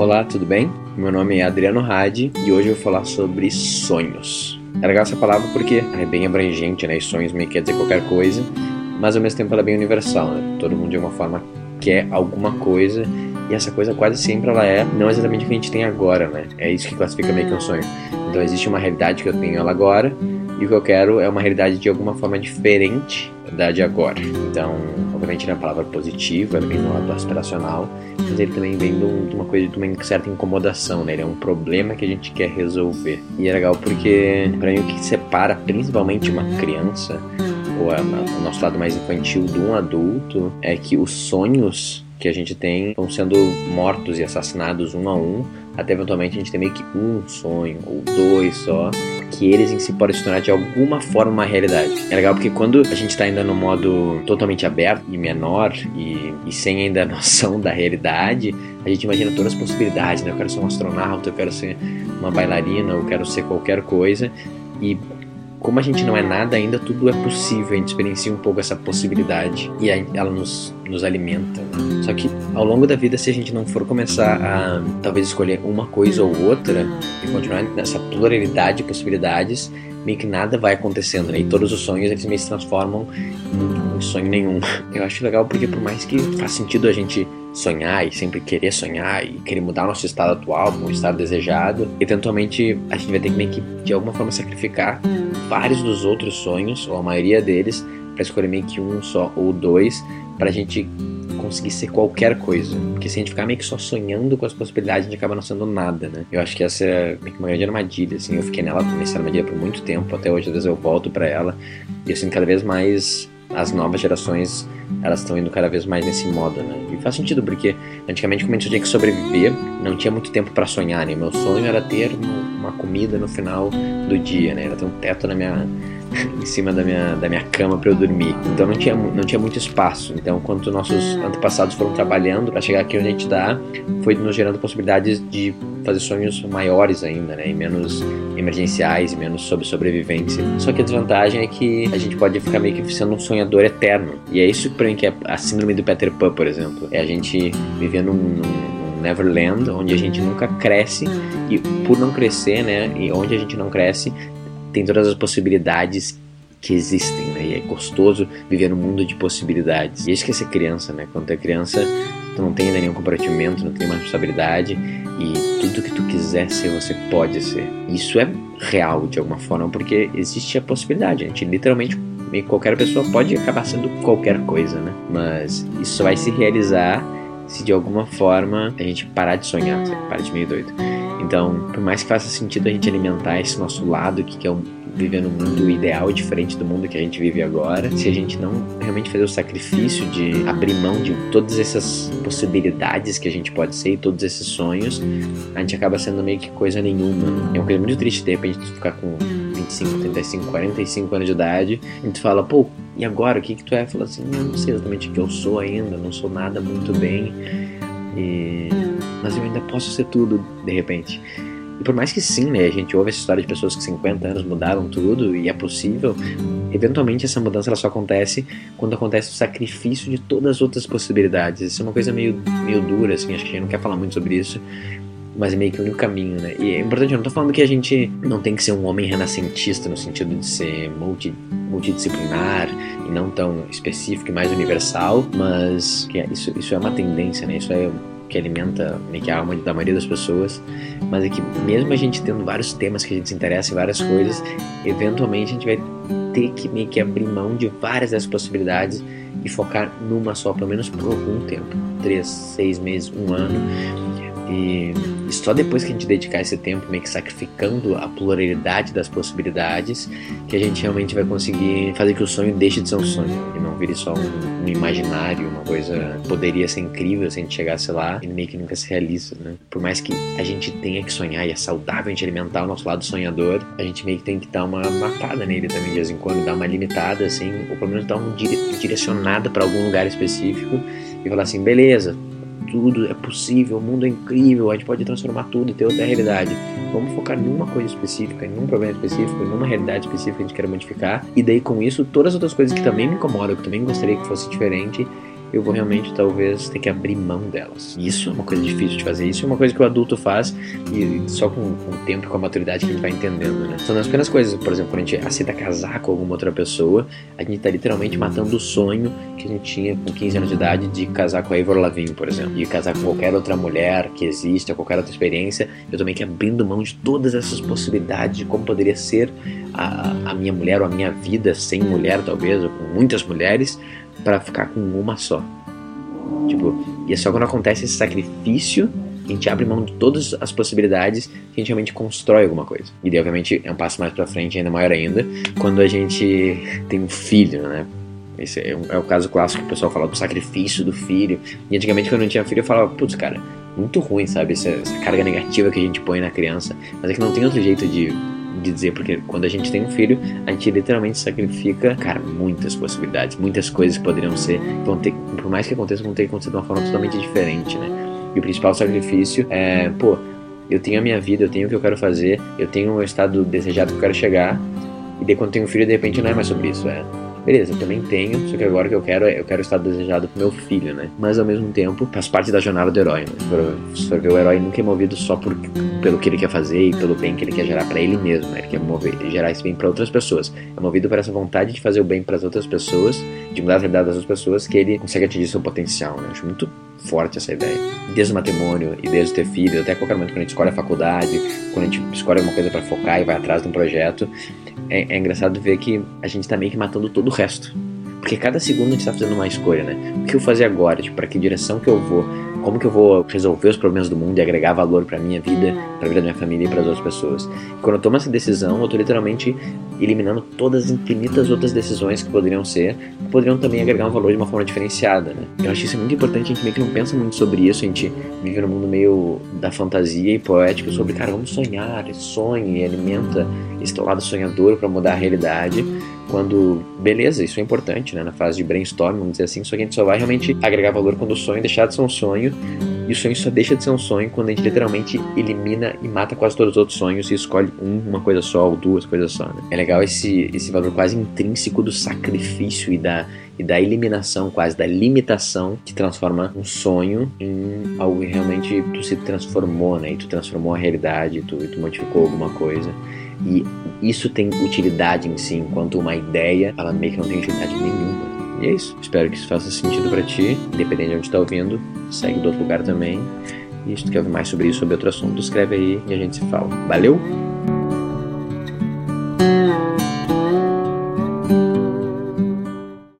Olá, tudo bem? Meu nome é Adriano Hadi e hoje eu vou falar sobre sonhos. É legal essa palavra porque é bem abrangente, né? E sonhos meio que quer dizer qualquer coisa, mas ao mesmo tempo ela é bem universal, né? Todo mundo de alguma forma quer alguma coisa e essa coisa quase sempre ela é não exatamente o que a gente tem agora, né? É isso que classifica meio que um sonho. Então existe uma realidade que eu tenho ela agora e o que eu quero é uma realidade de alguma forma diferente da de agora. Então, obviamente, na palavra positiva, ele vem do lado aspiracional, mas ele também vem de uma coisa, de uma certa incomodação, né? Ele é um problema que a gente quer resolver. E é legal porque, para mim, o que separa principalmente uma criança, ou o nosso lado mais infantil, de um adulto, é que os sonhos que a gente tem vão sendo mortos e assassinados um a um, até eventualmente a gente tem meio que um sonho, ou dois só, que eles em si podem se tornar de alguma forma uma realidade. É legal porque quando a gente está ainda no modo totalmente aberto e menor e, e sem ainda a noção da realidade, a gente imagina todas as possibilidades, né? Eu quero ser um astronauta, eu quero ser uma bailarina, eu quero ser qualquer coisa. E como a gente não é nada ainda, tudo é possível, a gente experiencia um pouco essa possibilidade e ela nos, nos alimenta. Né? Só que ao longo da vida, se a gente não for começar a talvez escolher uma coisa ou outra e continuar nessa pluralidade de possibilidades, meio que nada vai acontecendo, né? E todos os sonhos eles meio se transformam em, em sonho nenhum. Eu acho legal porque por mais que faz sentido a gente sonhar e sempre querer sonhar e querer mudar nosso estado atual para um estado desejado, eventualmente a gente vai ter que meio que de alguma forma sacrificar vários dos outros sonhos, ou a maioria deles, para escolher meio que um só ou dois, para a gente conseguir ser qualquer coisa. Porque se a gente ficar meio que só sonhando com as possibilidades, a gente acaba não sendo nada, né? Eu acho que essa é meio que uma grande armadilha, assim. Eu fiquei nela nessa armadilha por muito tempo, até hoje às vezes eu volto para ela e eu sinto cada vez mais as novas gerações elas estão indo cada vez mais nesse modo, né? E faz sentido porque antigamente como a gente tinha que sobreviver, não tinha muito tempo para sonhar, né? Meu sonho era ter uma comida no final do dia, né? Era ter um teto na minha em cima da minha, da minha cama para eu dormir. Então não tinha, não tinha muito espaço. Então, quando nossos antepassados foram trabalhando para chegar aqui onde a gente está, foi nos gerando possibilidades de fazer sonhos maiores ainda, né? E menos emergenciais, e menos sobre sobrevivência. Só que a desvantagem é que a gente pode ficar meio que sendo um sonhador eterno. E é isso para mim que é a síndrome do Peter Pan, por exemplo. É a gente viver num, num Neverland, onde a gente nunca cresce e por não crescer, né, e onde a gente não cresce, tem todas as possibilidades que existem, né? E é gostoso viver num mundo de possibilidades. E isso que é ser criança, né? Quando tu é criança, tu não tem ainda nenhum comprometimento, não tem uma responsabilidade e tudo que tu quiser ser, você pode ser. Isso é real de alguma forma, porque existe a possibilidade. A gente literalmente qualquer pessoa pode acabar sendo qualquer coisa, né? Mas isso vai se realizar se de alguma forma a gente parar de sonhar, sabe? parar de meio doido. Então, por mais que faça sentido a gente alimentar esse nosso lado, que é um viver num mundo ideal diferente do mundo que a gente vive agora, se a gente não realmente fazer o sacrifício de abrir mão de todas essas possibilidades que a gente pode ser e todos esses sonhos, a gente acaba sendo meio que coisa nenhuma. É uma coisa muito triste de repente ficar com 25, 35, 45 anos de idade e tu fala, pô, e agora o que que tu é? Fala assim, eu não sei exatamente o que eu sou ainda, não sou nada muito bem. E mas eu ainda posso ser tudo de repente. E por mais que sim, né, a gente ouve essa história de pessoas que 50 anos mudaram tudo e é possível, eventualmente essa mudança ela só acontece quando acontece o sacrifício de todas as outras possibilidades. Isso é uma coisa meio, meio dura, assim, acho que a gente não quer falar muito sobre isso, mas é meio que o único caminho, né? E é importante, eu não tô falando que a gente não tem que ser um homem renascentista no sentido de ser multi, multidisciplinar e não tão específico e mais universal, mas que é, isso, isso é uma tendência, né? Isso é que alimenta meio que a alma da maioria das pessoas, mas é que mesmo a gente tendo vários temas que a gente se interessa em várias coisas, eventualmente a gente vai ter que meio que abrir mão de várias dessas possibilidades e focar numa só, pelo menos por algum tempo, três, seis meses, um ano, e, e, só depois que a gente dedicar esse tempo meio que sacrificando a pluralidade das possibilidades que a gente realmente vai conseguir fazer que o sonho deixe de ser um sonho e não vire só um, um imaginário, uma coisa poderia ser incrível se a gente chegasse lá e meio que nunca se realiza, né? Por mais que a gente tenha que sonhar e é saudável a gente alimentar o nosso lado sonhador, a gente meio que tem que dar uma matada nele também de vez em quando, dar uma limitada assim, ou pelo menos dar uma direcionada para algum lugar específico e falar assim, beleza, tudo é possível, o mundo é incrível, a gente pode transformar tudo e ter outra realidade. Vamos focar numa coisa específica, em um problema específico, em uma realidade específica que a gente quer modificar. E daí com isso, todas as outras coisas que também me incomodam, que também gostaria que fosse diferente, eu vou realmente talvez ter que abrir mão delas. Isso é uma coisa difícil de fazer, isso é uma coisa que o adulto faz e só com, com o tempo com a maturidade que gente vai entendendo, né? São as pequenas coisas, por exemplo, quando a gente aceita casar com alguma outra pessoa, a gente tá literalmente matando o sonho que a gente tinha com 15 anos de idade de casar com a Ivor Lavigne, por exemplo, e casar com qualquer outra mulher que existe, ou qualquer outra experiência. Eu também que abrindo mão de todas essas possibilidades de como poderia ser a, a minha mulher ou a minha vida sem mulher, talvez, ou com muitas mulheres, para ficar com uma só. Tipo, e é só quando acontece esse sacrifício a gente abre mão de todas as possibilidades que a gente realmente constrói alguma coisa. E daí, obviamente, é um passo mais pra frente, ainda maior ainda, quando a gente tem um filho, né? Esse é, um, é o caso clássico que o pessoal fala do sacrifício do filho. E antigamente, quando eu não tinha filho, eu falava, putz, cara, muito ruim, sabe? Essa, essa carga negativa que a gente põe na criança. Mas é que não tem outro jeito de de dizer, porque quando a gente tem um filho, a gente literalmente sacrifica, cara, muitas possibilidades, muitas coisas que poderiam ser, vão ter, por mais que aconteça, vão ter que acontecer de uma forma totalmente diferente, né? E o principal sacrifício é, pô, eu tenho a minha vida, eu tenho o que eu quero fazer, eu tenho o estado desejado que eu quero chegar, e daí quando tenho um filho, de repente não é mais sobre isso, é beleza, eu também tenho, só que agora o que eu quero é eu quero estar desejado pro meu filho, né? Mas ao mesmo tempo faz parte da jornada do herói, né? For ver, o herói nunca é movido só por, pelo que ele quer fazer e pelo bem que ele quer gerar para ele mesmo, né? Ele quer mover, gerar esse bem para outras pessoas. É movido por essa vontade de fazer o bem para as outras pessoas, de mudar a realidade das outras pessoas, que ele consegue atingir seu potencial, né? Acho muito forte essa ideia. Desde o matrimônio e desde ter filho, até qualquer momento quando a gente escolhe a faculdade, quando a gente escolhe alguma coisa para focar e vai atrás de um projeto, é, é engraçado ver que a gente tá meio que matando todo o resto. Porque cada segundo a gente está fazendo uma escolha, né? O que eu fazer agora? Tipo, para que direção que eu vou? Como que eu vou resolver os problemas do mundo e agregar valor para minha vida, para a vida da minha família e para as outras pessoas? E quando eu tomo essa decisão, eu tô literalmente eliminando todas as infinitas outras decisões que poderiam ser, que poderiam também agregar um valor de uma forma diferenciada, né? Eu acho isso muito importante, a gente meio que não pensa muito sobre isso, a gente vive num mundo meio da fantasia e poético sobre, cara, vamos sonhar, sonhe, alimenta esse teu lado sonhador para mudar a realidade quando, beleza, isso é importante, né? Na fase de brainstorm, vamos dizer assim, só que a gente só vai realmente agregar valor quando o sonho deixar de ser um sonho, e o sonho só deixa de ser um sonho quando a gente literalmente elimina e mata quase todos os outros sonhos e escolhe um, uma coisa só ou duas coisas só, né? É legal esse, esse valor quase intrínseco do sacrifício e da, e da eliminação, quase da limitação, que transforma um sonho em algo que realmente tu se transformou, né? E tu transformou a realidade, tu, tu modificou alguma coisa. E isso tem utilidade em si, enquanto uma ideia, ela meio que não tem utilidade nenhuma. E é isso. Espero que isso faça sentido para ti, independente de onde está ouvindo. Segue do outro lugar também. E se tu quer ouvir mais sobre isso, sobre outro assunto, escreve aí e a gente se fala. Valeu!